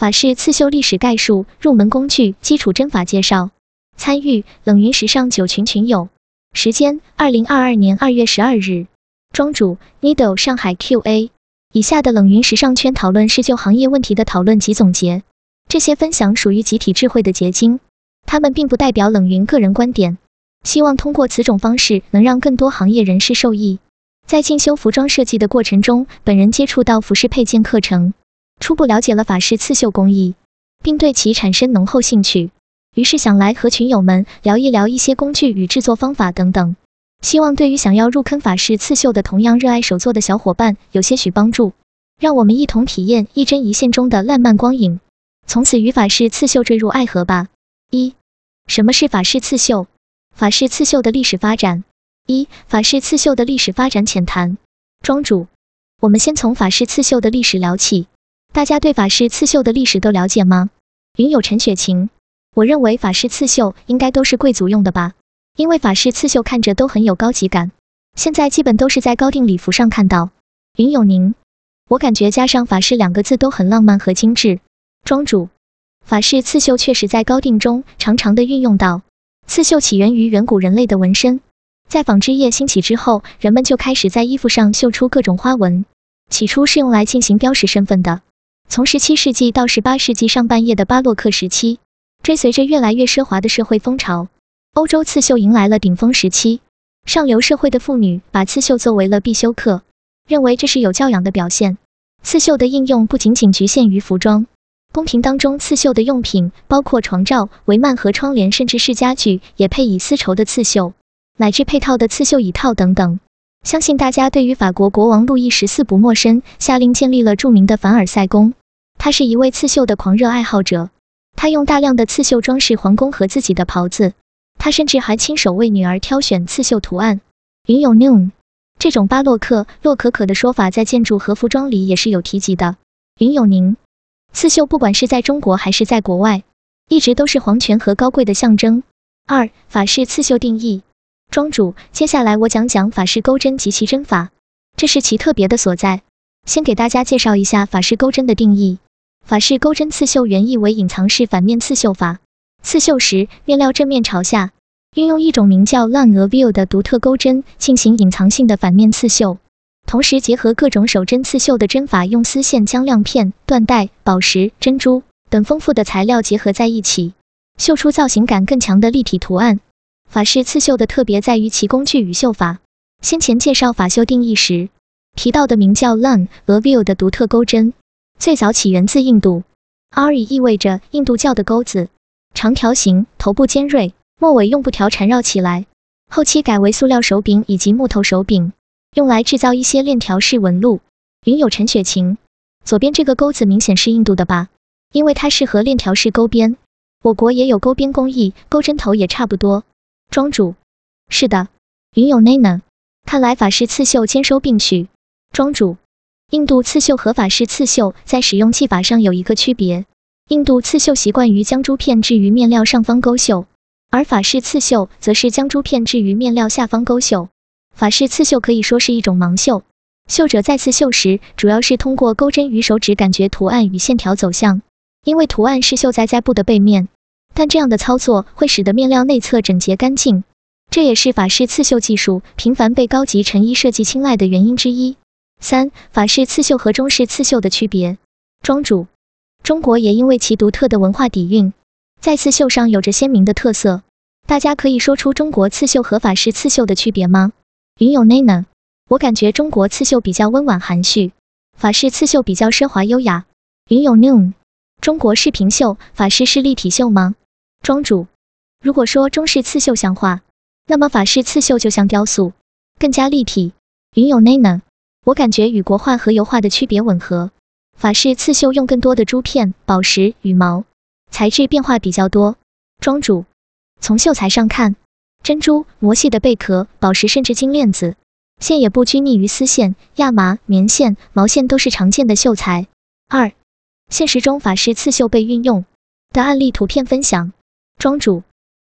法式刺绣历史概述、入门工具、基础针法介绍。参与冷云时尚九群群友。时间：二零二二年二月十二日。庄主：Needle 上海 QA。以下的冷云时尚圈讨论是就行业问题的讨论及总结，这些分享属于集体智慧的结晶，他们并不代表冷云个人观点。希望通过此种方式能让更多行业人士受益。在进修服装设计的过程中，本人接触到服饰配件课程。初步了解了法式刺绣工艺，并对其产生浓厚兴趣，于是想来和群友们聊一聊一些工具与制作方法等等，希望对于想要入坑法式刺绣的同样热爱手作的小伙伴有些许帮助。让我们一同体验一针一线中的烂漫光影，从此与法式刺绣坠入爱河吧。一、什么是法式刺绣？法式刺绣的历史发展。一、法式刺绣的历史发展浅谈。庄主，我们先从法式刺绣的历史聊起。大家对法式刺绣的历史都了解吗？云友陈雪晴，我认为法式刺绣应该都是贵族用的吧，因为法式刺绣看着都很有高级感，现在基本都是在高定礼服上看到。云友宁，我感觉加上法式两个字都很浪漫和精致。庄主，法式刺绣确实在高定中常常的运用到。刺绣起源于远古人类的纹身，在纺织业兴起之后，人们就开始在衣服上绣出各种花纹，起初是用来进行标识身份的。从十七世纪到十八世纪上半叶的巴洛克时期，追随着越来越奢华的社会风潮，欧洲刺绣迎来了顶峰时期。上流社会的妇女把刺绣作为了必修课，认为这是有教养的表现。刺绣的应用不仅仅局限于服装，宫廷当中刺绣的用品包括床罩、帷幔和窗帘，甚至是家具也配以丝绸的刺绣，乃至配套的刺绣椅套等等。相信大家对于法国国王路易十四不陌生，下令建立了著名的凡尔赛宫。他是一位刺绣的狂热爱好者，他用大量的刺绣装饰皇宫和自己的袍子，他甚至还亲手为女儿挑选刺绣图案。云有 noon，这种巴洛克、洛可可的说法在建筑和服装里也是有提及的。云有宁，刺绣不管是在中国还是在国外，一直都是皇权和高贵的象征。二、法式刺绣定义。庄主，接下来我讲讲法式钩针及其针法，这是其特别的所在。先给大家介绍一下法式钩针的定义。法式钩针刺绣原意为隐藏式反面刺绣法，刺绣时面料正面朝下，运用一种名叫 l a n g v i e 的独特钩针进行隐藏性的反面刺绣，同时结合各种手针刺绣的针法，用丝线将亮片、缎带、宝石、珍珠等丰富的材料结合在一起，绣出造型感更强的立体图案。法式刺绣的特别在于其工具与绣法。先前介绍法绣定义时提到的名叫 l a n g v i e 的独特钩针。最早起源自印度，R 意味着印度教的钩子，长条形，头部尖锐，末尾用布条缠绕起来。后期改为塑料手柄以及木头手柄，用来制造一些链条式纹路。云有陈雪晴，左边这个钩子明显是印度的吧？因为它适合链条式钩边。我国也有钩边工艺，钩针头也差不多。庄主，是的。云有 Nana，看来法式刺绣兼收并蓄。庄主。印度刺绣和法式刺绣在使用技法上有一个区别，印度刺绣习惯于将珠片置于面料上方勾绣，而法式刺绣则是将珠片置于面料下方勾绣。法式刺绣可以说是一种盲绣，绣者在刺绣时主要是通过钩针与手指感觉图案与线条走向，因为图案是绣在在布的背面，但这样的操作会使得面料内侧整洁干净，这也是法式刺绣技术频繁被高级成衣设计青睐的原因之一。三、法式刺绣和中式刺绣的区别。庄主，中国也因为其独特的文化底蕴，在刺绣上有着鲜明的特色。大家可以说出中国刺绣和法式刺绣的区别吗？云有 Nana，我感觉中国刺绣比较温婉含蓄，法式刺绣比较奢华优雅。云有 Noon，中国是平绣，法式是立体绣吗？庄主，如果说中式刺绣像画，那么法式刺绣就像雕塑，更加立体。云有 Nana。我感觉与国画和油画的区别吻合，法式刺绣用更多的珠片、宝石、羽毛，材质变化比较多。庄主，从绣材上看，珍珠、磨细的贝壳、宝石甚至金链子，线也不拘泥于丝线、亚麻、棉线、毛线都是常见的绣材。二、现实中法式刺绣被运用的案例图片分享。庄主，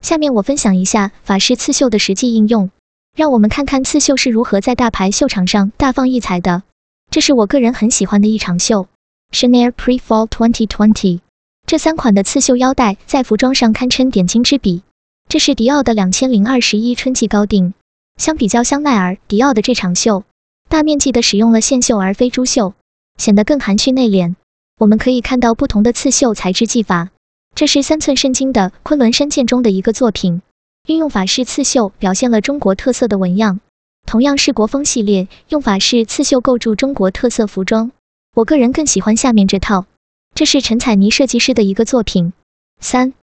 下面我分享一下法式刺绣的实际应用。让我们看看刺绣是如何在大牌秀场上大放异彩的。这是我个人很喜欢的一场秀，Chanel Pre-Fall 2020。这三款的刺绣腰带在服装上堪称点睛之笔。这是迪奥的两千零二十一春季高定。相比较香奈儿、迪奥的这场秀，大面积的使用了线绣而非珠绣，显得更含蓄内敛。我们可以看到不同的刺绣材质技法。这是三寸圣经的昆仑山剑中的一个作品，运用法式刺绣表现了中国特色的纹样。同样是国风系列，用法式刺绣构筑中国特色服装。我个人更喜欢下面这套，这是陈彩妮设计师的一个作品。三、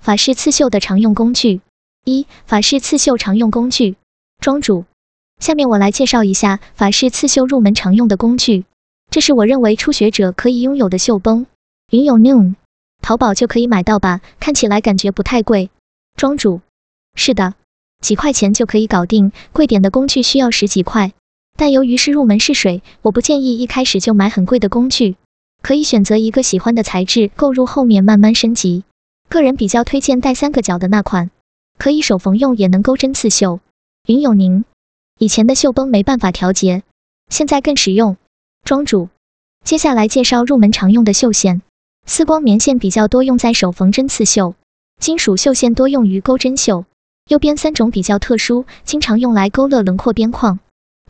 法式刺绣的常用工具。一、法式刺绣常用工具。庄主，下面我来介绍一下法式刺绣入门常用的工具。这是我认为初学者可以拥有的绣绷。云有 Noon。淘宝就可以买到吧？看起来感觉不太贵。庄主，是的，几块钱就可以搞定，贵点的工具需要十几块。但由于是入门试水，我不建议一开始就买很贵的工具，可以选择一个喜欢的材质购入，后面慢慢升级。个人比较推荐带三个角的那款，可以手缝用，也能钩针刺绣。云有宁，以前的绣绷没办法调节，现在更实用。庄主，接下来介绍入门常用的绣线。丝光棉线比较多用在手缝针刺绣，金属绣线多用于钩针绣。右边三种比较特殊，经常用来勾勒轮廓边框。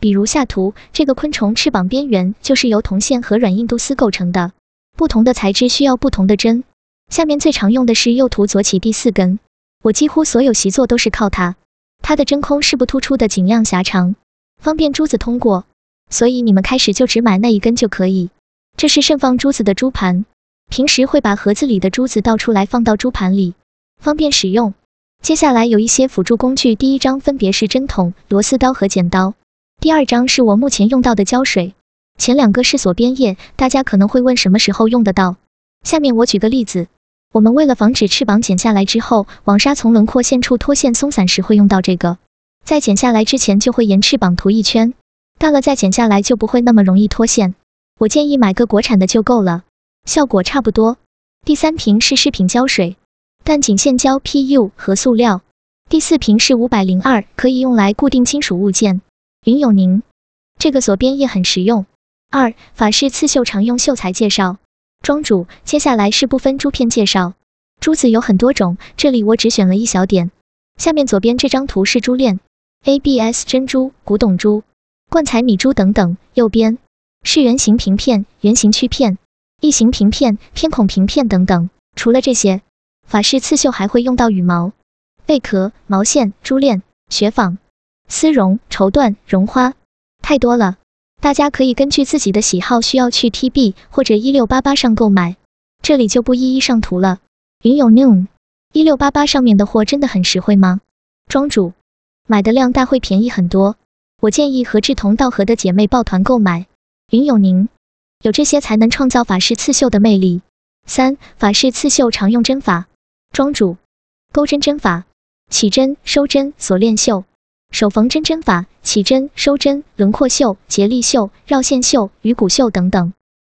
比如下图这个昆虫翅膀边缘就是由铜线和软硬度丝构成的。不同的材质需要不同的针。下面最常用的是右图左起第四根，我几乎所有习作都是靠它。它的针空是不突出的，尽量狭长，方便珠子通过。所以你们开始就只买那一根就可以。这是盛放珠子的珠盘。平时会把盒子里的珠子倒出来放到珠盘里，方便使用。接下来有一些辅助工具，第一张分别是针筒、螺丝刀和剪刀，第二张是我目前用到的胶水，前两个是锁边叶，大家可能会问什么时候用得到。下面我举个例子，我们为了防止翅膀剪下来之后，网纱从轮廓线处脱线松散时会用到这个，在剪下来之前就会沿翅膀涂一圈，到了再剪下来就不会那么容易脱线。我建议买个国产的就够了。效果差不多。第三瓶是饰品胶水，但仅限胶 PU 和塑料。第四瓶是五百零二，可以用来固定金属物件。云有宁，这个锁边也很实用。二法式刺绣常用绣材介绍。庄主，接下来是部分珠片介绍。珠子有很多种，这里我只选了一小点。下面左边这张图是珠链，ABS 珍珠、古董珠、冠彩米珠等等。右边是圆形平片、圆形曲片。异形平片、偏孔平片等等。除了这些，法式刺绣还会用到羽毛、贝壳、毛线、珠链、雪纺、丝绒、绸缎、绒花，太多了。大家可以根据自己的喜好，需要去 TB 或者一六八八上购买，这里就不一一上图了。云有 Noon，一六八八上面的货真的很实惠吗？庄主，买的量大会便宜很多，我建议和志同道合的姐妹抱团购买。云有宁。有这些才能创造法式刺绣的魅力。三、法式刺绣常用针法。庄主，钩针针法，起针、收针、锁链绣；手缝针针法，起针、收针、轮廓绣、结力绣、绕线绣、鱼骨绣等等。